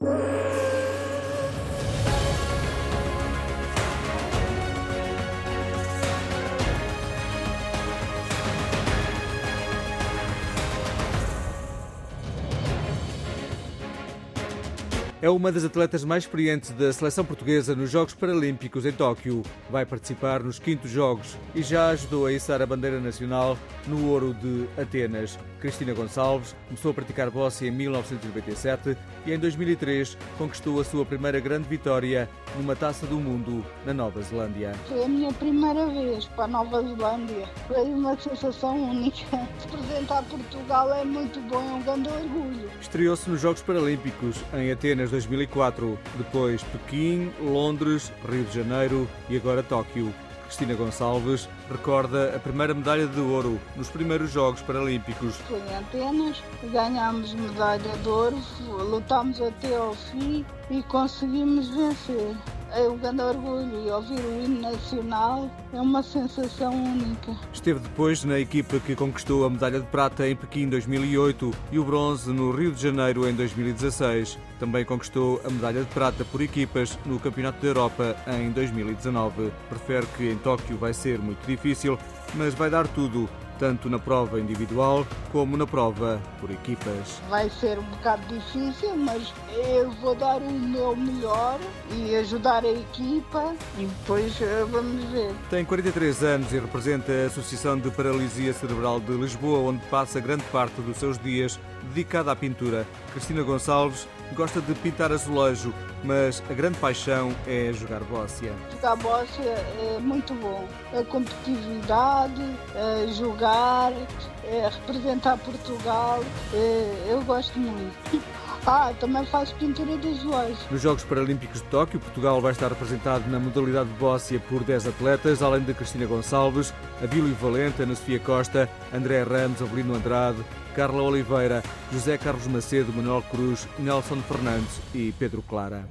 you. É uma das atletas mais experientes da seleção portuguesa nos Jogos Paralímpicos em Tóquio. Vai participar nos quintos Jogos e já ajudou a içar a bandeira nacional no ouro de Atenas. Cristina Gonçalves começou a praticar boxe em 1997 e em 2003 conquistou a sua primeira grande vitória numa Taça do Mundo na Nova Zelândia. Foi a minha primeira vez para a Nova Zelândia. Foi uma sensação única. Representar Portugal é muito bom, é um grande orgulho. Estreou-se nos Jogos Paralímpicos em Atenas 2004, depois Pequim, Londres, Rio de Janeiro e agora Tóquio. Cristina Gonçalves recorda a primeira medalha de ouro nos primeiros Jogos Paralímpicos. Foi em Atenas, ganhámos medalha de ouro, lutámos até ao fim e conseguimos vencer. É um grande orgulho e ouvir o hino nacional é uma sensação única. Esteve depois na equipa que conquistou a medalha de prata em Pequim 2008 e o bronze no Rio de Janeiro em 2016. Também conquistou a medalha de prata por equipas no Campeonato da Europa em 2019. Prefere que em Tóquio vai ser muito difícil, mas vai dar tudo tanto na prova individual como na prova por equipas. Vai ser um bocado difícil, mas eu vou dar o meu melhor e ajudar a equipa e depois eh, vamos ver. Tem 43 anos e representa a Associação de Paralisia Cerebral de Lisboa, onde passa grande parte dos seus dias dedicada à pintura. Cristina Gonçalves gosta de pintar azulejo, mas a grande paixão é jogar bóssia. Jogar bóssia é muito bom. A competitividade, a jogar, a representar Portugal, é, eu gosto muito. Ah, também faço pintura de azulejos. Nos Jogos Paralímpicos de Tóquio, Portugal vai estar representado na modalidade de bóssia por 10 atletas, além de Cristina Gonçalves, Abílio Valente, Ana Sofia Costa, André Ramos, Avelino Andrade, Carla Oliveira, José Carlos Macedo, Manuel Cruz, Nelson Fernandes e Pedro Clara.